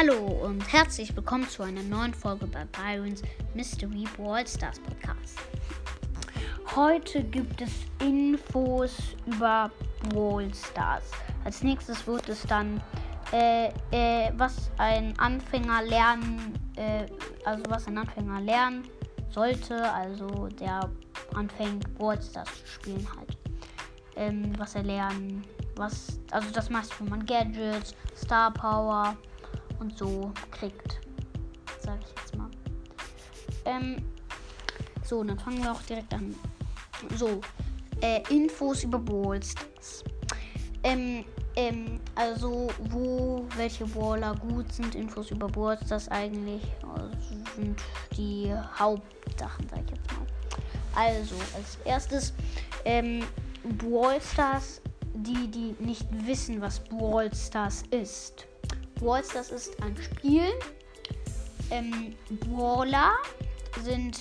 Hallo und herzlich willkommen zu einer neuen Folge bei Byron's Mystery Brawl Stars Podcast. Heute gibt es Infos über Brawl Stars. Als nächstes wird es dann, äh, äh, was ein Anfänger lernen, äh, also was ein Anfänger lernen sollte, also der anfängt Brawl Stars zu spielen halt. Ähm, was er lernen, was, also das meiste, wo man Gadgets, Star Power und so kriegt. Sag ich jetzt mal. Ähm, so, dann fangen wir auch direkt an. So, äh, Infos über Brawl Stars. Ähm, ähm, also wo welche Brawler gut sind, Infos über Brawl Stars eigentlich also sind die Hauptsachen, sag ich jetzt mal. Also, als erstes, ähm, Brawl Stars, die, die nicht wissen, was Brawl Stars ist. Brawl Stars ist ein Spiel. Ähm, Brawler sind,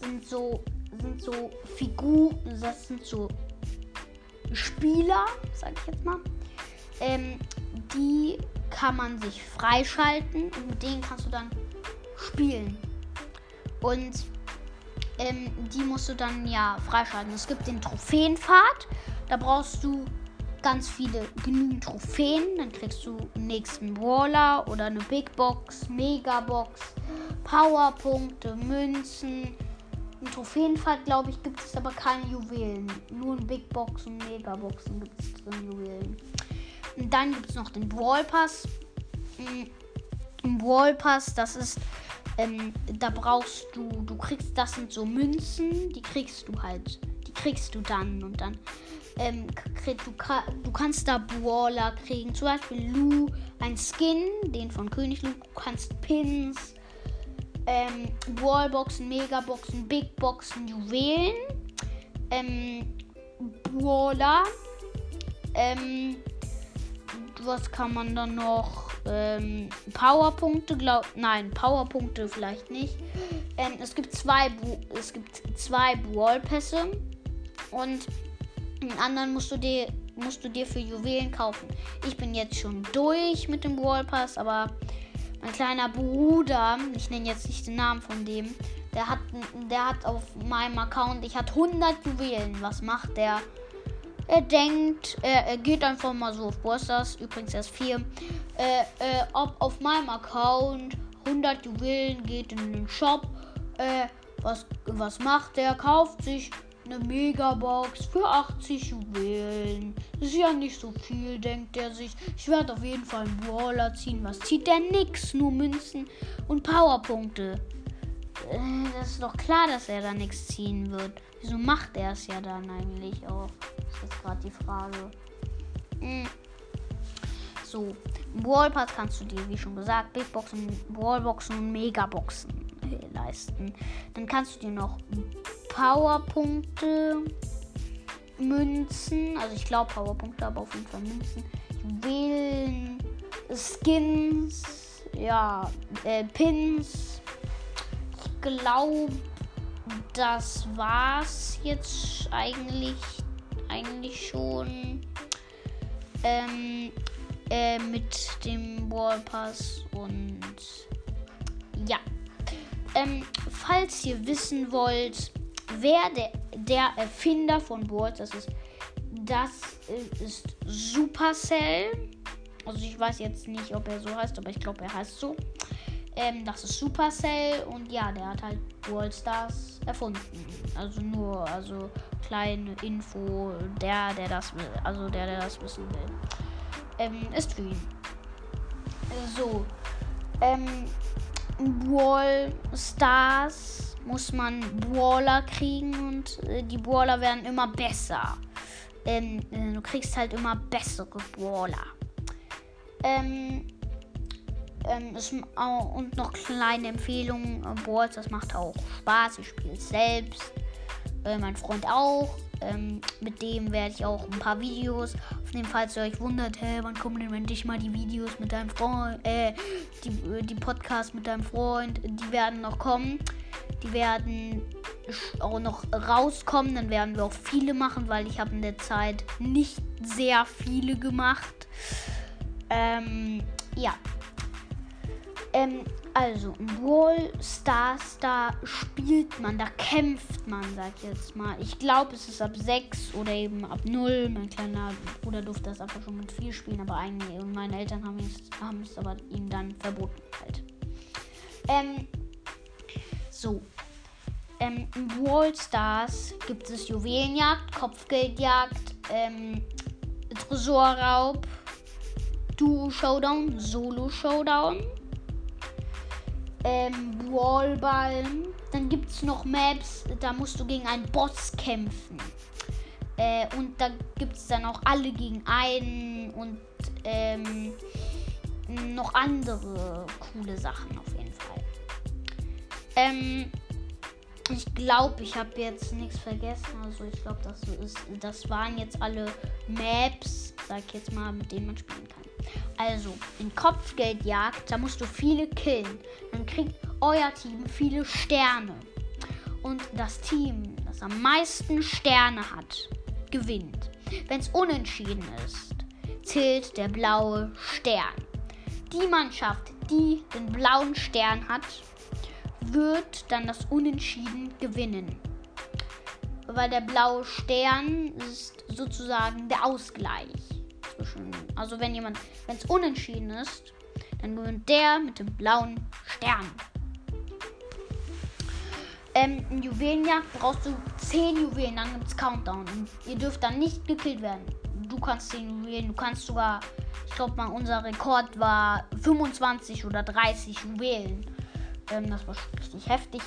sind so sind so Figuren, das sind so Spieler, sag ich jetzt mal. Ähm, die kann man sich freischalten und mit denen kannst du dann spielen. Und ähm, die musst du dann ja freischalten. Es gibt den Trophäenpfad. Da brauchst du ganz viele genügend Trophäen. Dann kriegst du einen nächsten Brawler oder eine Big Box, Megabox, Powerpunkte, Münzen. Im Trophäenpfad, glaube ich, gibt es aber keine Juwelen. Nur in Big Box und Megaboxen gibt es drin Juwelen. Und dann gibt es noch den Brawl Pass. Im Brawl Pass, das ist ähm, da brauchst du, du kriegst, das sind so Münzen, die kriegst du halt, die kriegst du dann und dann, ähm, du, du kannst da Brawler kriegen, zum Beispiel Lu, ein Skin, den von König Lu, du kannst Pins, ähm, Brawlboxen, Megaboxen, Big Boxen, Juwelen, ähm, Brawler, ähm, was kann man dann noch? ähm, Powerpunkte, glaub, nein, Powerpunkte vielleicht nicht. Ähm, es gibt zwei, es gibt zwei Brawlpässe. Und den anderen musst du dir musst du dir für Juwelen kaufen. Ich bin jetzt schon durch mit dem Brawlpass, aber mein kleiner Bruder, ich nenne jetzt nicht den Namen von dem, der hat, der hat auf meinem Account, ich hatte 100 Juwelen. Was macht der? Er denkt, er, er geht einfach mal so auf Bosters, übrigens erst 4, äh, äh, ob auf meinem Account 100 Juwelen geht in den Shop. Äh, was, was macht er? Kauft sich eine Megabox für 80 Juwelen. Ist ja nicht so viel, denkt er sich. Ich werde auf jeden Fall einen Brawler ziehen. Was zieht der? Nix, nur Münzen und Powerpunkte. Äh, das ist doch klar, dass er da nichts ziehen wird. Wieso macht er es ja dann eigentlich auch? Ist jetzt gerade die Frage. Hm. So, Brawl Pass kannst du dir, wie schon gesagt, Big Boxen, Brawlboxen und Megaboxen äh, leisten. Dann kannst du dir noch Powerpunkte, Münzen, also ich glaube Powerpunkte, aber auf jeden Fall Münzen, Juwelen, Skins, ja, äh, Pins. Ich glaube, das war's jetzt eigentlich, eigentlich schon. Ähm, äh, mit dem Wall Pass und ja. Ähm, falls ihr wissen wollt, wer der, der Erfinder von World das ist, das ist Supercell. Also ich weiß jetzt nicht, ob er so heißt, aber ich glaube, er heißt so. Ähm, das ist Supercell und ja, der hat halt World Stars erfunden. Also nur, also kleine Info, der, der das will, also der, der das wissen will ähm, ist für ihn. So. Ähm, Brawl Stars muss man Brawler kriegen und äh, die Brawler werden immer besser. Ähm, äh, du kriegst halt immer bessere Brawler. Ähm, ähm, ist, oh, und noch kleine Empfehlungen. Äh, Brawls, das macht auch Spaß. Ich spiele es selbst. Äh, mein Freund auch. Ähm, mit dem werde ich auch ein paar Videos aufnehmen, falls ihr euch wundert, hä, wann kommen denn endlich mal die Videos mit deinem Freund, äh, die, äh, die Podcasts mit deinem Freund, die werden noch kommen. Die werden auch noch rauskommen, dann werden wir auch viele machen, weil ich habe in der Zeit nicht sehr viele gemacht. Ähm, ja. Ähm, also, Brawl Stars, da spielt man, da kämpft man, sag ich jetzt mal. Ich glaube, es ist ab 6 oder eben ab 0. Mein kleiner Bruder durfte das einfach schon mit 4 spielen, aber eigentlich, meine Eltern haben es, haben es aber ihm dann verboten halt. Ähm, so. Ähm, in Brawl Stars gibt es Juwelenjagd, Kopfgeldjagd, ähm, Tresorraub, Duo-Showdown, Solo-Showdown ähm, Wallball. Dann gibt es noch Maps, da musst du gegen einen Boss kämpfen. Äh, und da gibt es dann auch alle gegen einen und ähm, noch andere coole Sachen auf jeden Fall. Ähm, ich glaube, ich habe jetzt nichts vergessen. Also ich glaube, das ist, das waren jetzt alle Maps, sag ich jetzt mal, mit denen man spielen kann. Also, in Kopfgeldjagd, da musst du viele killen. Dann kriegt euer Team viele Sterne. Und das Team, das am meisten Sterne hat, gewinnt. Wenn es unentschieden ist, zählt der blaue Stern. Die Mannschaft, die den blauen Stern hat, wird dann das Unentschieden gewinnen. Weil der blaue Stern ist sozusagen der Ausgleich zwischen. Also wenn jemand, wenn es unentschieden ist, dann gewinnt der mit dem blauen Stern. Ähm, in Juwelenjagd brauchst du 10 Juwelen, dann gibt es Countdown. Ihr dürft dann nicht gekillt werden. Du kannst 10 Juwelen, du kannst sogar, ich glaube mal, unser Rekord war 25 oder 30 Juwelen. Ähm, das war richtig heftig.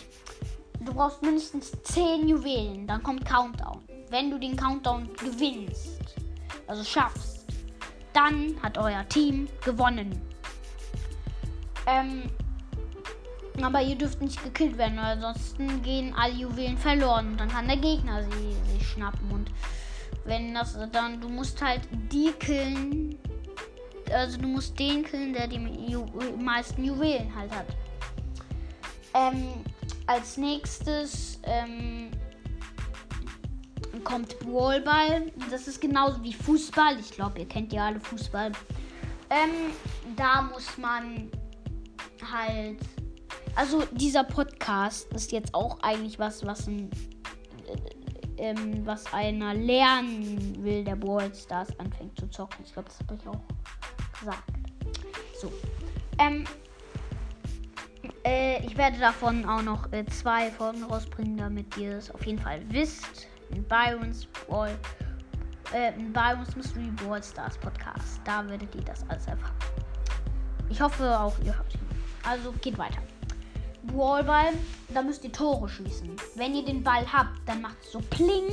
Du brauchst mindestens 10 Juwelen, dann kommt Countdown. Wenn du den Countdown gewinnst, also schaffst, dann hat euer Team gewonnen. Ähm, aber ihr dürft nicht gekillt werden, weil ansonsten gehen alle Juwelen verloren. Dann kann der Gegner sie, sie schnappen. Und wenn das dann, du musst halt die killen. Also du musst den killen, der die Ju meisten Juwelen halt hat. Ähm, als nächstes ähm, kommt Brawlball. Das ist genauso wie Fußball. Ich glaube, ihr kennt ja alle Fußball. Ähm, da muss man halt. Also dieser Podcast ist jetzt auch eigentlich was, was ein äh, ähm, was einer lernen will, der Brawl Stars anfängt zu zocken. Ich glaube, das habe ich auch gesagt. So. Ähm, äh, werde davon auch noch äh, zwei Folgen rausbringen, damit ihr es auf jeden Fall wisst in Byron's Ball, äh, in Byron's Mystery Ball Stars Podcast. Da werdet ihr das alles erfahren. Ich hoffe auch ihr habt ihn. Also geht weiter. Ballball, da müsst ihr Tore schießen. Wenn ihr den Ball habt, dann macht es so Pling.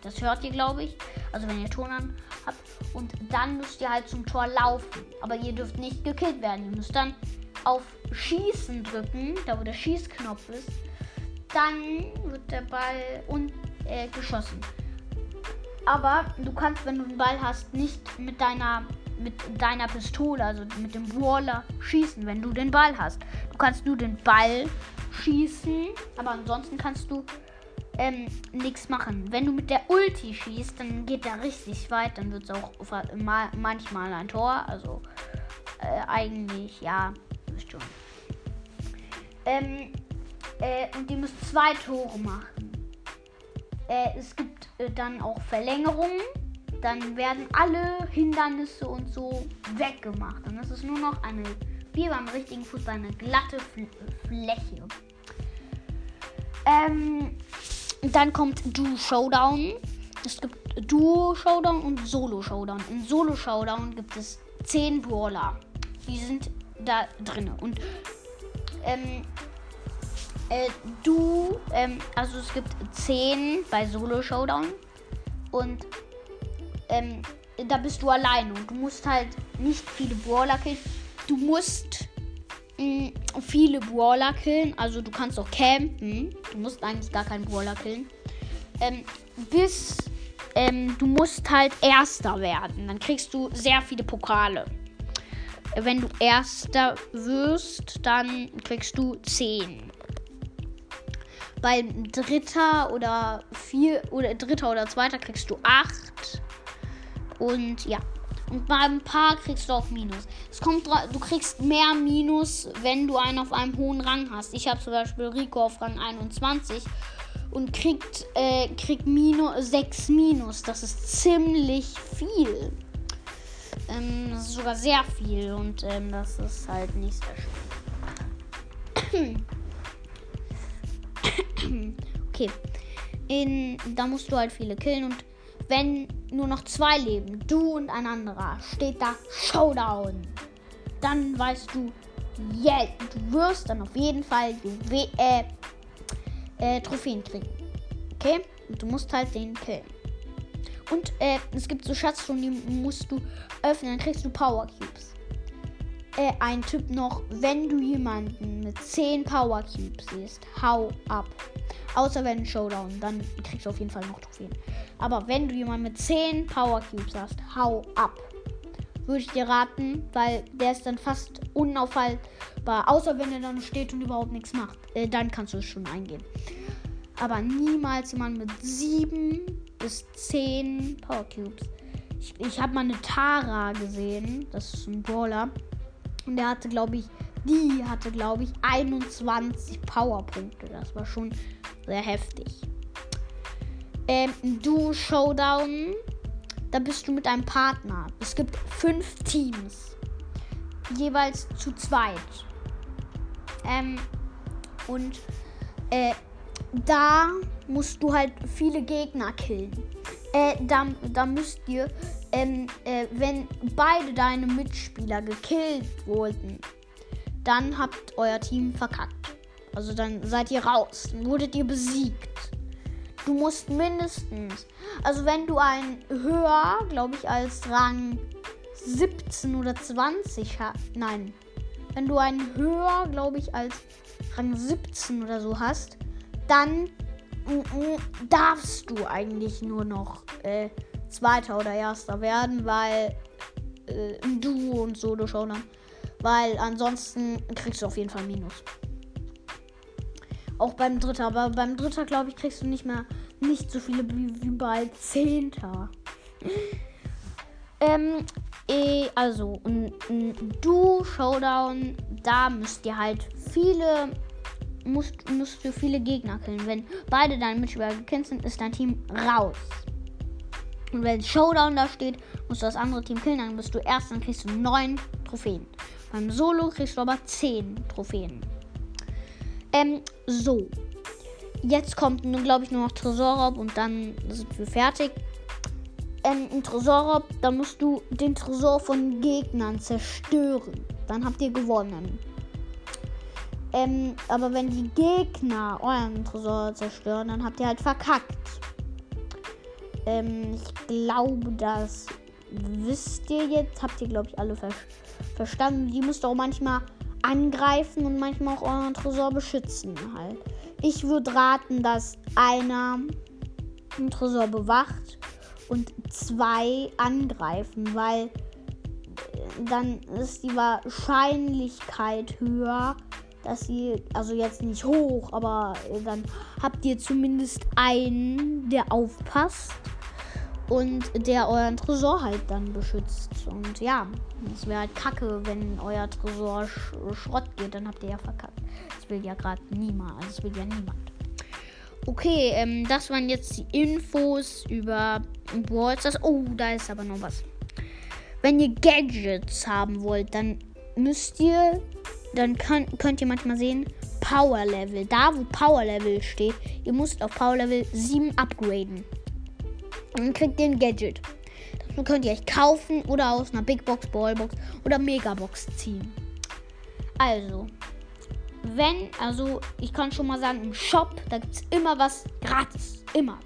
Das hört ihr, glaube ich. Also wenn ihr Ton an habt. Und dann müsst ihr halt zum Tor laufen. Aber ihr dürft nicht gekillt werden. Ihr müsst dann auf Schießen drücken, da wo der Schießknopf ist. Dann wird der Ball und äh, geschossen. Aber du kannst, wenn du einen Ball hast, nicht mit deiner mit deiner Pistole, also mit dem Brawler, schießen, wenn du den Ball hast. Du kannst nur den Ball schießen, aber ansonsten kannst du ähm, nichts machen. Wenn du mit der Ulti schießt, dann geht der richtig weit, dann wird es auch manchmal ein Tor. Also äh, eigentlich, ja, wisst schon. Ähm, äh, und ihr müsst zwei Tore machen. Äh, es gibt äh, dann auch Verlängerungen. Dann werden alle Hindernisse und so weggemacht. Dann ist es nur noch eine, wie beim richtigen Fußball, eine glatte Fl Fläche. Ähm, dann kommt Duo Showdown. Es gibt Duo Showdown und Solo Showdown. In Solo Showdown gibt es 10 Brawler. Die sind da drin. Und ähm, äh, du, ähm, also es gibt 10 bei Solo Showdown und ähm, da bist du alleine und du musst halt nicht viele Brawler killen. Du musst mh, mm, viele Brawler killen, also du kannst auch campen. Du musst eigentlich gar keinen Brawler killen. Ähm, bis ähm, du musst halt Erster werden. Dann kriegst du sehr viele Pokale. Wenn du Erster wirst, dann kriegst du 10 beim Dritter oder vier oder Dritter oder Zweiter kriegst du acht. Und ja. Und bei ein paar kriegst du auch Minus. Es kommt du kriegst mehr Minus, wenn du einen auf einem hohen Rang hast. Ich habe zum Beispiel Rico auf Rang 21 und kriegt, äh, kriegt Minus, 6 Minus. Das ist ziemlich viel. Ähm, das ist sogar sehr viel und ähm, das ist halt nicht sehr schön. okay. In, da musst du halt viele killen und wenn nur noch zwei leben, du und ein anderer, steht da Showdown. Dann weißt du, yeah, du wirst dann auf jeden Fall die äh, äh, Trophäen kriegen. Okay? Und du musst halt den killen. Und äh, es gibt so Schatztruhen, die musst du öffnen, dann kriegst du Power Cubes. Äh, ein Tipp noch, wenn du jemanden mit 10 Power Cubes siehst, hau ab. Außer wenn Showdown, dann kriegst du auf jeden Fall noch Trophäen. Aber wenn du jemanden mit 10 Power Cubes hast, hau ab. Würde ich dir raten, weil der ist dann fast unaufhaltbar. Außer wenn er dann steht und überhaupt nichts macht. Äh, dann kannst du es schon eingehen. Aber niemals jemanden mit 7 bis 10 Power Cubes. Ich, ich habe mal eine Tara gesehen. Das ist ein Brawler. Und der hatte, glaube ich, die hatte, glaube ich, 21 Powerpunkte. Das war schon sehr heftig. Ähm, du Showdown. Da bist du mit einem Partner. Es gibt fünf Teams. Jeweils zu zweit. Ähm, und äh, da musst du halt viele Gegner killen. Äh, da, da müsst ihr, ähm, äh, wenn beide deine Mitspieler gekillt wurden, dann habt euer Team verkackt. Also dann seid ihr raus. Dann wurdet ihr besiegt. Du musst mindestens, also wenn du einen höher, glaube ich, als Rang 17 oder 20 hast, nein, wenn du einen höher, glaube ich, als Rang 17 oder so hast, dann darfst du eigentlich nur noch äh, Zweiter oder Erster werden, weil äh, du und Solo Showdown. Weil ansonsten kriegst du auf jeden Fall Minus. Auch beim Dritter. Aber beim Dritter, glaube ich, kriegst du nicht mehr nicht so viele wie, bei Zehnter. ähm, eh, also, du Showdown, da müsst ihr halt viele musst, musst du viele Gegner killen. Wenn beide deine Mitspieler gekillt sind, ist dein Team raus. Und wenn Showdown da steht, musst du das andere Team killen, dann bist du erst, dann kriegst du neun Trophäen. Beim Solo kriegst du aber zehn Trophäen. Ähm, so. Jetzt kommt nun, glaube ich, nur noch Tresorraub und dann sind wir fertig. Ähm, Im Tresorraub, da musst du den Tresor von Gegnern zerstören. Dann habt ihr gewonnen. Ähm, aber wenn die Gegner euren Tresor zerstören, dann habt ihr halt verkackt. Ähm, ich glaube, das wisst ihr jetzt. Habt ihr, glaube ich, alle ver verstanden. Die müsst auch manchmal angreifen und manchmal auch euren Tresor beschützen halt. Ich würde raten, dass einer den Tresor bewacht und zwei angreifen, weil dann ist die Wahrscheinlichkeit höher, dass ihr, also jetzt nicht hoch, aber dann habt ihr zumindest einen, der aufpasst und der euren Tresor halt dann beschützt. Und ja, es wäre halt kacke, wenn euer Tresor sch Schrott geht, dann habt ihr ja verkackt. Das will ja gerade niemand, also das will ja niemand. Okay, ähm, das waren jetzt die Infos über Brawl Oh, da ist aber noch was. Wenn ihr Gadgets haben wollt, dann müsst ihr dann kann, könnt ihr manchmal sehen, Power Level. Da, wo Power Level steht, ihr müsst auf Power Level 7 upgraden. Und dann kriegt ihr ein Gadget. Das könnt ihr euch kaufen oder aus einer Big Box, Ballbox oder Megabox ziehen. Also, wenn, also ich kann schon mal sagen, im Shop, da gibt es immer was gratis. Immer.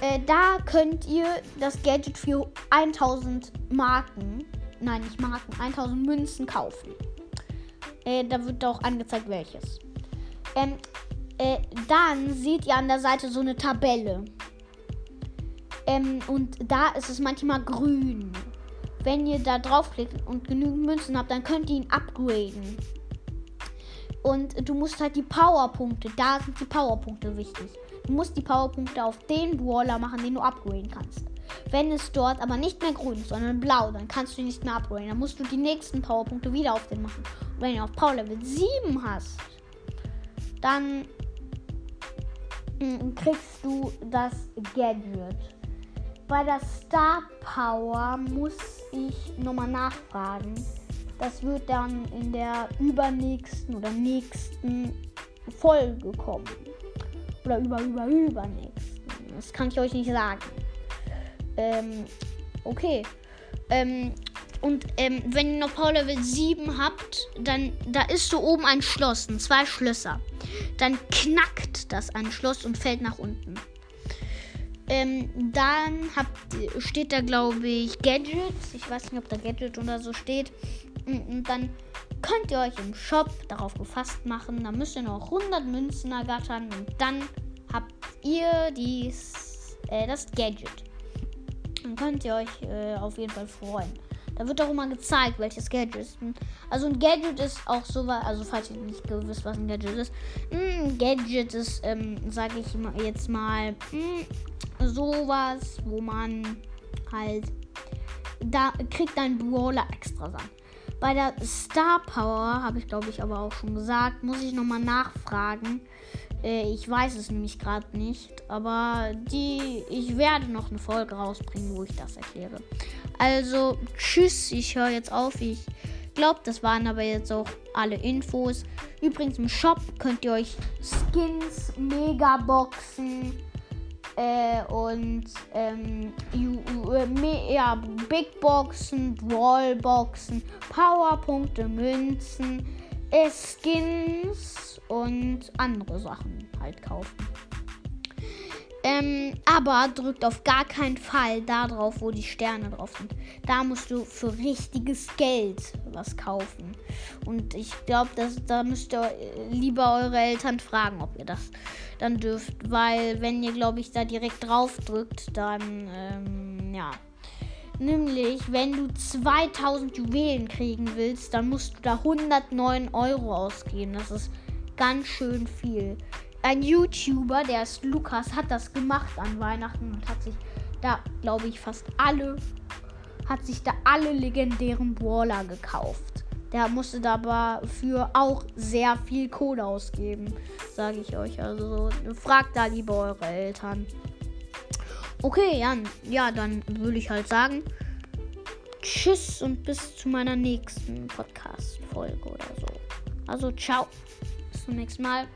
Äh, da könnt ihr das Gadget für 1000 Marken, nein, nicht Marken, 1000 Münzen kaufen. Äh, da wird auch angezeigt, welches. Ähm, äh, dann seht ihr an der Seite so eine Tabelle. Ähm, und da ist es manchmal grün. Wenn ihr da draufklickt und genügend Münzen habt, dann könnt ihr ihn upgraden. Und du musst halt die Powerpunkte, da sind die Powerpunkte wichtig. Du musst die Powerpunkte auf den Brawler machen, den du upgraden kannst. Wenn es dort aber nicht mehr grün ist, sondern blau, dann kannst du ihn nicht mehr upgraden. Dann musst du die nächsten Powerpunkte wieder auf den machen. Wenn du auf Power Level 7 hast, dann mm, kriegst du das Gadget. Bei der Star Power muss ich nochmal nachfragen. Das wird dann in der übernächsten oder nächsten Folge kommen. Oder über, über, übernächsten. Das kann ich euch nicht sagen. Ähm, okay. Ähm, und ähm, wenn ihr noch Power Level 7 habt, dann da ist so oben ein Schloss, zwei Schlösser. Dann knackt das ein Schloss und fällt nach unten. Ähm, dann habt, steht da, glaube ich, Gadgets. Ich weiß nicht, ob da Gadget oder so steht. Und dann könnt ihr euch im Shop darauf gefasst machen. Da müsst ihr noch 100 Münzen ergattern und dann habt ihr dies, äh, das Gadget. Dann könnt ihr euch äh, auf jeden Fall freuen. Da wird auch immer gezeigt, welches Gadget ist. Also ein Gadget ist auch so was, also falls ihr nicht wisst, was ein Gadget ist. Ein Gadget ist, ähm, sage ich jetzt mal, mh, sowas, wo man halt da kriegt ein Brawler extra sein. Bei der Star Power habe ich glaube ich aber auch schon gesagt, muss ich nochmal nachfragen. Äh, ich weiß es nämlich gerade nicht, aber die ich werde noch eine Folge rausbringen, wo ich das erkläre. Also tschüss, ich höre jetzt auf. Ich glaube, das waren aber jetzt auch alle Infos. Übrigens im Shop könnt ihr euch Skins, Megaboxen äh, und ähm, äh, ja, Big Boxen, Wallboxen, Powerpunkte, Münzen, äh, Skins und andere Sachen halt kaufen. Ähm, aber drückt auf gar keinen Fall da drauf, wo die Sterne drauf sind. Da musst du für richtiges Geld was kaufen. Und ich glaube, da müsst ihr lieber eure Eltern fragen, ob ihr das dann dürft. Weil wenn ihr, glaube ich, da direkt drauf drückt, dann, ähm, ja. Nämlich, wenn du 2000 Juwelen kriegen willst, dann musst du da 109 Euro ausgeben. Das ist ganz schön viel ein YouTuber, der ist Lukas, hat das gemacht an Weihnachten und hat sich da, glaube ich, fast alle, hat sich da alle legendären Brawler gekauft. Der musste dafür auch sehr viel Kohle ausgeben, sage ich euch. Also fragt da lieber eure Eltern. Okay, Jan, ja, dann würde ich halt sagen, tschüss und bis zu meiner nächsten Podcast-Folge oder so. Also ciao, bis zum nächsten Mal.